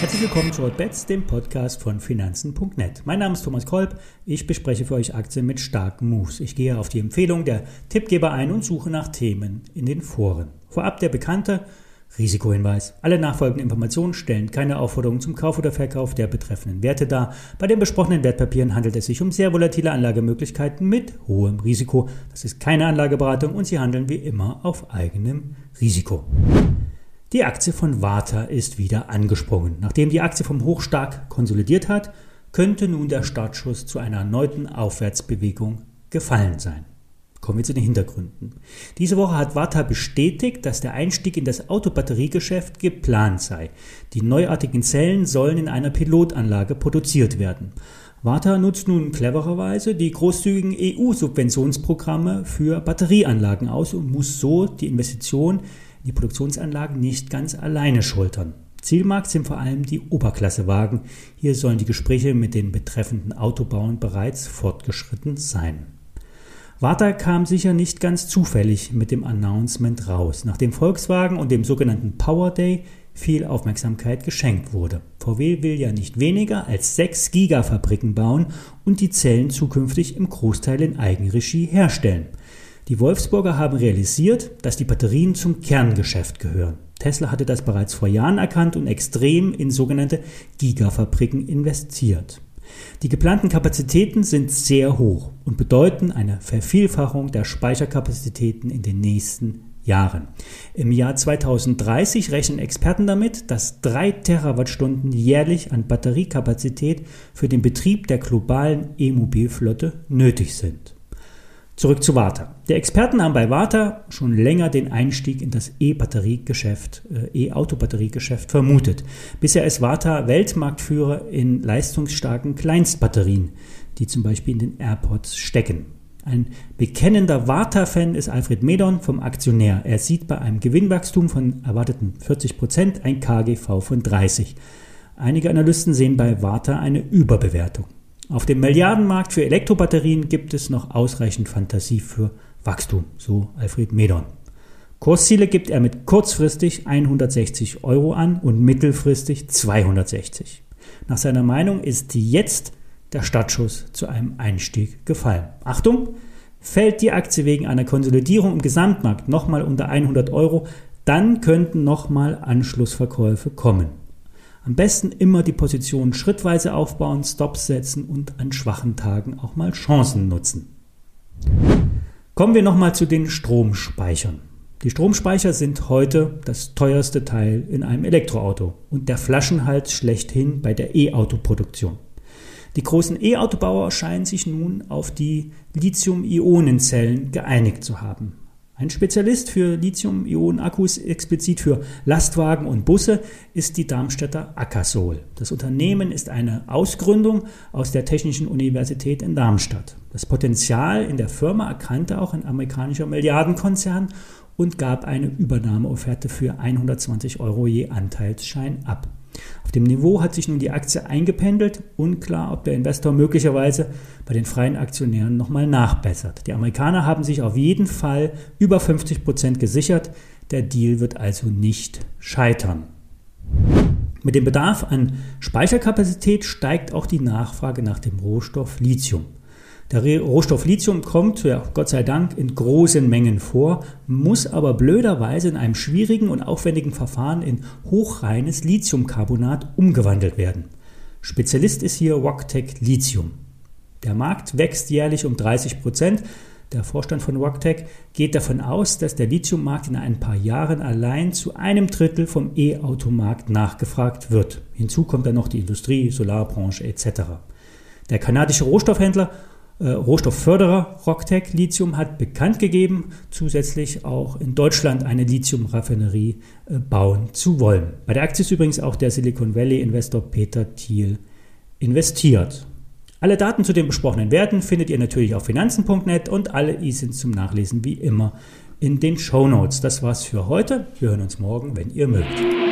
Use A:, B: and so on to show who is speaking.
A: Herzlich willkommen zu Bets, dem Podcast von Finanzen.net. Mein Name ist Thomas Kolb. Ich bespreche für euch Aktien mit starken Moves. Ich gehe auf die Empfehlung der Tippgeber ein und suche nach Themen in den Foren. Vorab der bekannte Risikohinweis. Alle nachfolgenden Informationen stellen keine Aufforderung zum Kauf oder Verkauf der betreffenden Werte dar. Bei den besprochenen Wertpapieren handelt es sich um sehr volatile Anlagemöglichkeiten mit hohem Risiko. Das ist keine Anlageberatung und sie handeln wie immer auf eigenem Risiko. Die Aktie von Warta ist wieder angesprungen. Nachdem die Aktie vom Hoch stark konsolidiert hat, könnte nun der Startschuss zu einer erneuten Aufwärtsbewegung gefallen sein. Kommen wir zu den Hintergründen. Diese Woche hat Warta bestätigt, dass der Einstieg in das Autobatteriegeschäft geplant sei. Die neuartigen Zellen sollen in einer Pilotanlage produziert werden. Warta nutzt nun clevererweise die großzügigen EU-Subventionsprogramme für Batterieanlagen aus und muss so die Investition in die Produktionsanlagen nicht ganz alleine schultern. Zielmarkt sind vor allem die Oberklassewagen. Hier sollen die Gespräche mit den betreffenden Autobauern bereits fortgeschritten sein. Warta kam sicher nicht ganz zufällig mit dem Announcement raus, nachdem Volkswagen und dem sogenannten Power Day viel Aufmerksamkeit geschenkt wurde. VW will ja nicht weniger als sechs Gigafabriken bauen und die Zellen zukünftig im Großteil in Eigenregie herstellen. Die Wolfsburger haben realisiert, dass die Batterien zum Kerngeschäft gehören. Tesla hatte das bereits vor Jahren erkannt und extrem in sogenannte Gigafabriken investiert. Die geplanten Kapazitäten sind sehr hoch und bedeuten eine Vervielfachung der Speicherkapazitäten in den nächsten Jahren. Im Jahr 2030 rechnen Experten damit, dass drei Terawattstunden jährlich an Batteriekapazität für den Betrieb der globalen E-Mobilflotte nötig sind. Zurück zu Warta. Der Experten haben bei Warta schon länger den Einstieg in das E-Batteriegeschäft, äh, E-Auto-Batteriegeschäft vermutet. Bisher ist Warta Weltmarktführer in leistungsstarken Kleinstbatterien, die zum Beispiel in den AirPods stecken. Ein bekennender Warta-Fan ist Alfred Medon vom Aktionär. Er sieht bei einem Gewinnwachstum von erwarteten 40 Prozent ein KGV von 30. Einige Analysten sehen bei Warta eine Überbewertung. Auf dem Milliardenmarkt für Elektrobatterien gibt es noch ausreichend Fantasie für Wachstum, so Alfred Medon. Kursziele gibt er mit kurzfristig 160 Euro an und mittelfristig 260. Nach seiner Meinung ist jetzt der Startschuss zu einem Einstieg gefallen. Achtung, fällt die Aktie wegen einer Konsolidierung im Gesamtmarkt nochmal unter 100 Euro, dann könnten nochmal Anschlussverkäufe kommen. Am besten immer die Position schrittweise aufbauen, Stops setzen und an schwachen Tagen auch mal Chancen nutzen. Kommen wir nochmal zu den Stromspeichern. Die Stromspeicher sind heute das teuerste Teil in einem Elektroauto und der Flaschenhals schlechthin bei der E-Auto-Produktion. Die großen E-Autobauer scheinen sich nun auf die Lithium-Ionen-Zellen geeinigt zu haben. Ein Spezialist für Lithium-Ionen-Akkus explizit für Lastwagen und Busse ist die Darmstädter Akasol. Das Unternehmen ist eine Ausgründung aus der Technischen Universität in Darmstadt. Das Potenzial in der Firma erkannte auch ein amerikanischer Milliardenkonzern und gab eine Übernahmeofferte für 120 Euro je Anteilsschein ab. Auf dem Niveau hat sich nun die Aktie eingependelt. Unklar, ob der Investor möglicherweise bei den freien Aktionären nochmal nachbessert. Die Amerikaner haben sich auf jeden Fall über 50 Prozent gesichert. Der Deal wird also nicht scheitern. Mit dem Bedarf an Speicherkapazität steigt auch die Nachfrage nach dem Rohstoff Lithium. Der Rohstoff Lithium kommt, ja, Gott sei Dank, in großen Mengen vor, muss aber blöderweise in einem schwierigen und aufwendigen Verfahren in hochreines Lithiumcarbonat umgewandelt werden. Spezialist ist hier Wocktech Lithium. Der Markt wächst jährlich um 30 Prozent. Der Vorstand von Wocktech geht davon aus, dass der Lithiummarkt in ein paar Jahren allein zu einem Drittel vom E-Automarkt nachgefragt wird. Hinzu kommt dann noch die Industrie, Solarbranche etc. Der kanadische Rohstoffhändler äh, Rohstoffförderer Rocktech Lithium hat bekannt gegeben, zusätzlich auch in Deutschland eine Lithiumraffinerie äh, bauen zu wollen. Bei der Aktie ist übrigens auch der Silicon Valley Investor Peter Thiel investiert. Alle Daten zu den besprochenen Werten findet ihr natürlich auf finanzen.net und alle sind zum Nachlesen wie immer in den Show Notes. Das war's für heute. Wir hören uns morgen, wenn ihr mögt.